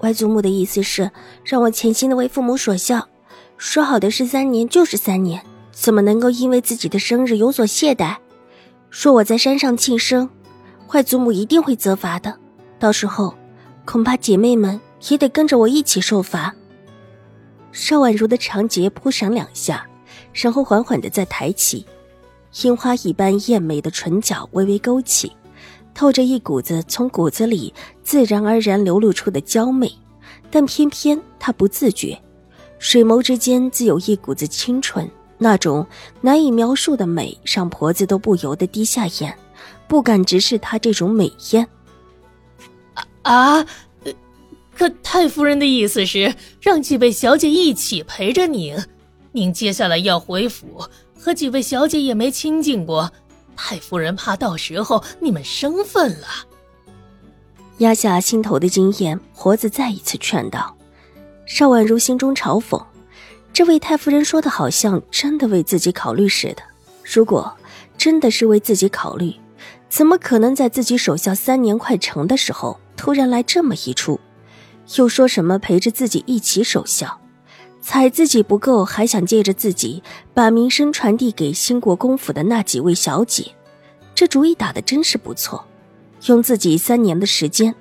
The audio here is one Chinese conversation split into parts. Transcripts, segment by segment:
外祖母的意思是让我潜心的为父母守孝，说好的是三年就是三年，怎么能够因为自己的生日有所懈怠？说我在山上庆生，外祖母一定会责罚的，到时候恐怕姐妹们也得跟着我一起受罚。邵婉如的长睫扑闪两下，然后缓缓的再抬起，樱花一般艳美的唇角微微勾起。透着一股子从骨子里自然而然流露出的娇媚，但偏偏她不自觉，水眸之间自有一股子清纯，那种难以描述的美，让婆子都不由得低下眼，不敢直视她这种美艳。啊，可太夫人的意思是让几位小姐一起陪着您，您接下来要回府，和几位小姐也没亲近过。太夫人怕到时候你们生分了，压下心头的经验，婆子再一次劝道。邵婉如心中嘲讽，这位太夫人说的好像真的为自己考虑似的。如果真的是为自己考虑，怎么可能在自己守孝三年快成的时候，突然来这么一出？又说什么陪着自己一起守孝？踩自己不够，还想借着自己把名声传递给兴国公府的那几位小姐，这主意打得真是不错。用自己三年的时间，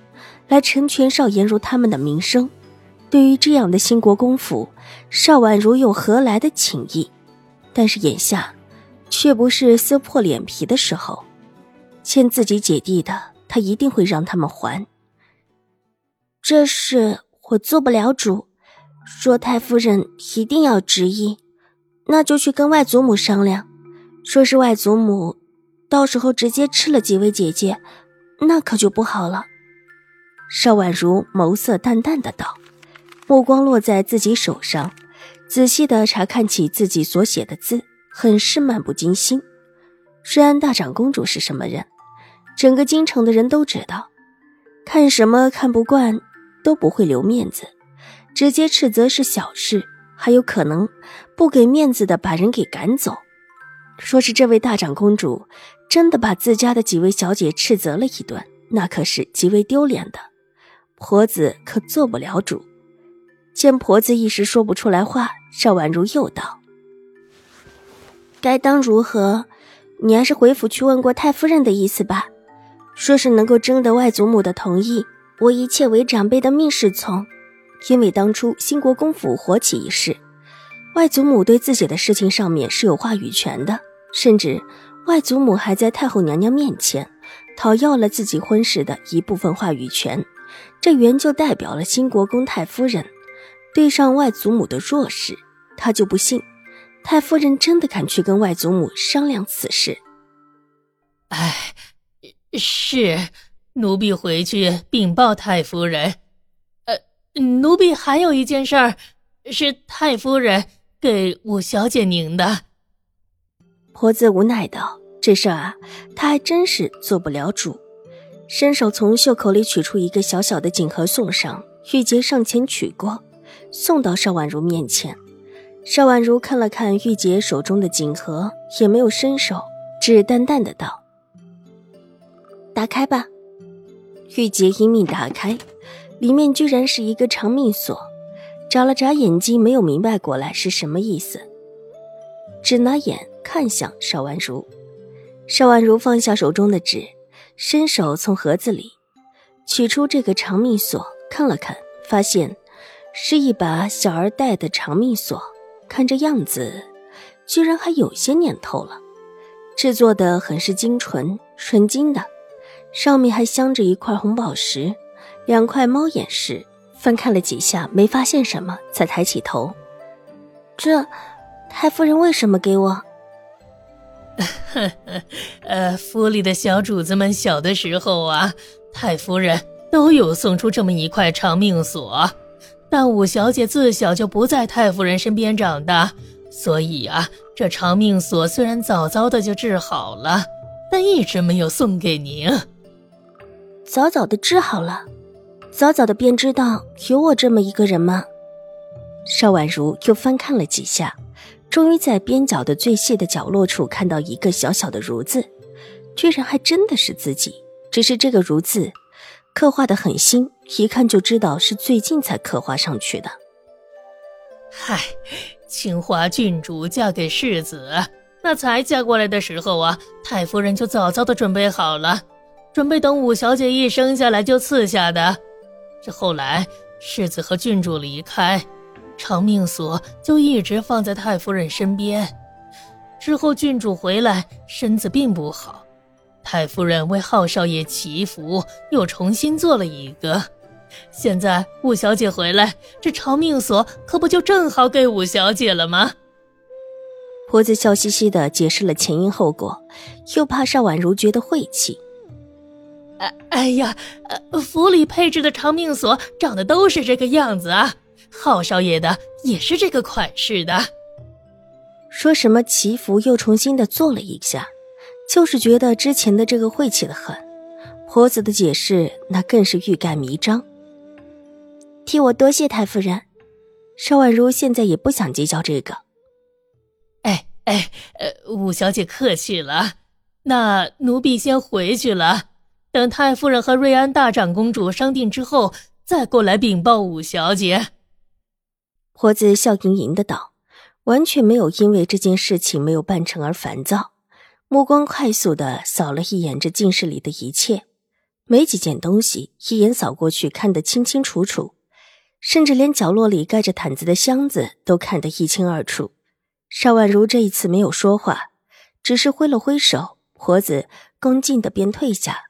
来成全邵颜如他们的名声，对于这样的兴国公府，邵婉如又何来的情谊？但是眼下，却不是撕破脸皮的时候。欠自己姐弟的，他一定会让他们还。这事我做不了主。若太夫人一定要执意，那就去跟外祖母商量。说是外祖母，到时候直接吃了几位姐姐，那可就不好了。邵婉如眸色淡淡的道，目光落在自己手上，仔细的查看起自己所写的字，很是漫不经心。瑞安大长公主是什么人？整个京城的人都知道，看什么看不惯，都不会留面子。直接斥责是小事，还有可能不给面子的把人给赶走。说是这位大长公主真的把自家的几位小姐斥责了一顿，那可是极为丢脸的。婆子可做不了主。见婆子一时说不出来话，邵婉如又道：“该当如何？你还是回府去问过太夫人的意思吧。说是能够征得外祖母的同意，我一切为长辈的命是从。”因为当初兴国公府火起一事，外祖母对自己的事情上面是有话语权的，甚至外祖母还在太后娘娘面前讨要了自己婚事的一部分话语权，这原就代表了兴国公太夫人对上外祖母的弱势，他就不信太夫人真的敢去跟外祖母商量此事。哎，是奴婢回去禀报太夫人。奴婢还有一件事儿，是太夫人给五小姐您的。婆子无奈道：“这事儿啊，她还真是做不了主。”伸手从袖口里取出一个小小的锦盒，送上。玉洁上前取过，送到邵婉如面前。邵婉如看了看玉洁手中的锦盒，也没有伸手，只淡淡的道：“打开吧。”玉洁一命打开。里面居然是一个长命锁，眨了眨眼睛，没有明白过来是什么意思，只拿眼看向邵婉如。邵婉如放下手中的纸，伸手从盒子里取出这个长命锁，看了看，发现是一把小儿戴的长命锁，看这样子，居然还有些年头了，制作的很是精纯，纯金的，上面还镶着一块红宝石。两块猫眼石，翻看了几下，没发现什么，才抬起头。这，太夫人为什么给我？呃，府里的小主子们小的时候啊，太夫人都有送出这么一块长命锁，但五小姐自小就不在太夫人身边长大，所以啊，这长命锁虽然早早的就治好了，但一直没有送给您。早早的治好了，早早的便知道有我这么一个人吗？邵婉如又翻看了几下，终于在边角的最细的角落处看到一个小小的“如”字，居然还真的是自己。只是这个“如”字，刻画的很新，一看就知道是最近才刻画上去的。嗨，清华郡主嫁给世子，那才嫁过来的时候啊，太夫人就早早的准备好了。准备等五小姐一生下来就赐下的，这后来世子和郡主离开，长命锁就一直放在太夫人身边。之后郡主回来，身子并不好，太夫人为浩少爷祈福，又重新做了一个。现在五小姐回来，这长命锁可不就正好给五小姐了吗？婆子笑嘻嘻的解释了前因后果，又怕邵婉如觉得晦气。哎哎呀，呃，府里配置的长命锁长得都是这个样子啊，浩少爷的也是这个款式的。说什么祈福又重新的做了一下，就是觉得之前的这个晦气的很。婆子的解释那更是欲盖弥彰。替我多谢太夫人，邵婉如现在也不想计较这个。哎哎，呃，五小姐客气了，那奴婢先回去了。等太夫人和瑞安大长公主商定之后，再过来禀报五小姐。婆子笑盈盈的道，完全没有因为这件事情没有办成而烦躁，目光快速的扫了一眼这镜室里的一切，没几件东西一眼扫过去看得清清楚楚，甚至连角落里盖着毯子的箱子都看得一清二楚。邵婉如这一次没有说话，只是挥了挥手，婆子恭敬的便退下。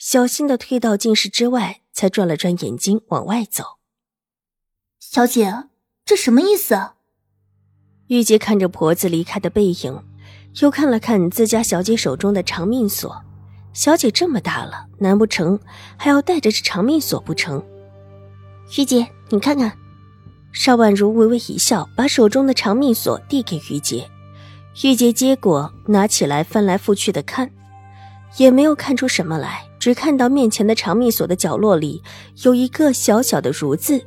小心的退到镜室之外，才转了转眼睛往外走。小姐，这什么意思？玉洁看着婆子离开的背影，又看了看自家小姐手中的长命锁。小姐这么大了，难不成还要带着这长命锁不成？玉洁，你看看。邵婉如微微一笑，把手中的长命锁递给玉洁。玉洁接过，拿起来翻来覆去的看，也没有看出什么来。只看到面前的长命锁的角落里有一个小小的“如”字，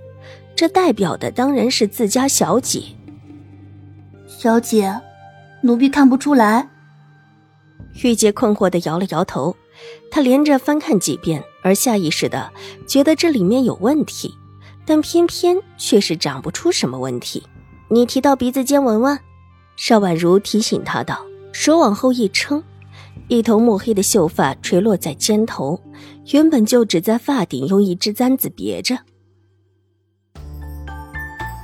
这代表的当然是自家小姐。小姐，奴婢看不出来。玉洁困惑的摇了摇头，她连着翻看几遍，而下意识的觉得这里面有问题，但偏偏却是长不出什么问题。你提到鼻子尖闻闻。邵婉如提醒她道，手往后一撑。一头墨黑的秀发垂落在肩头，原本就只在发顶用一只簪子别着。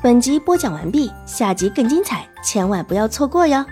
本集播讲完毕，下集更精彩，千万不要错过哟。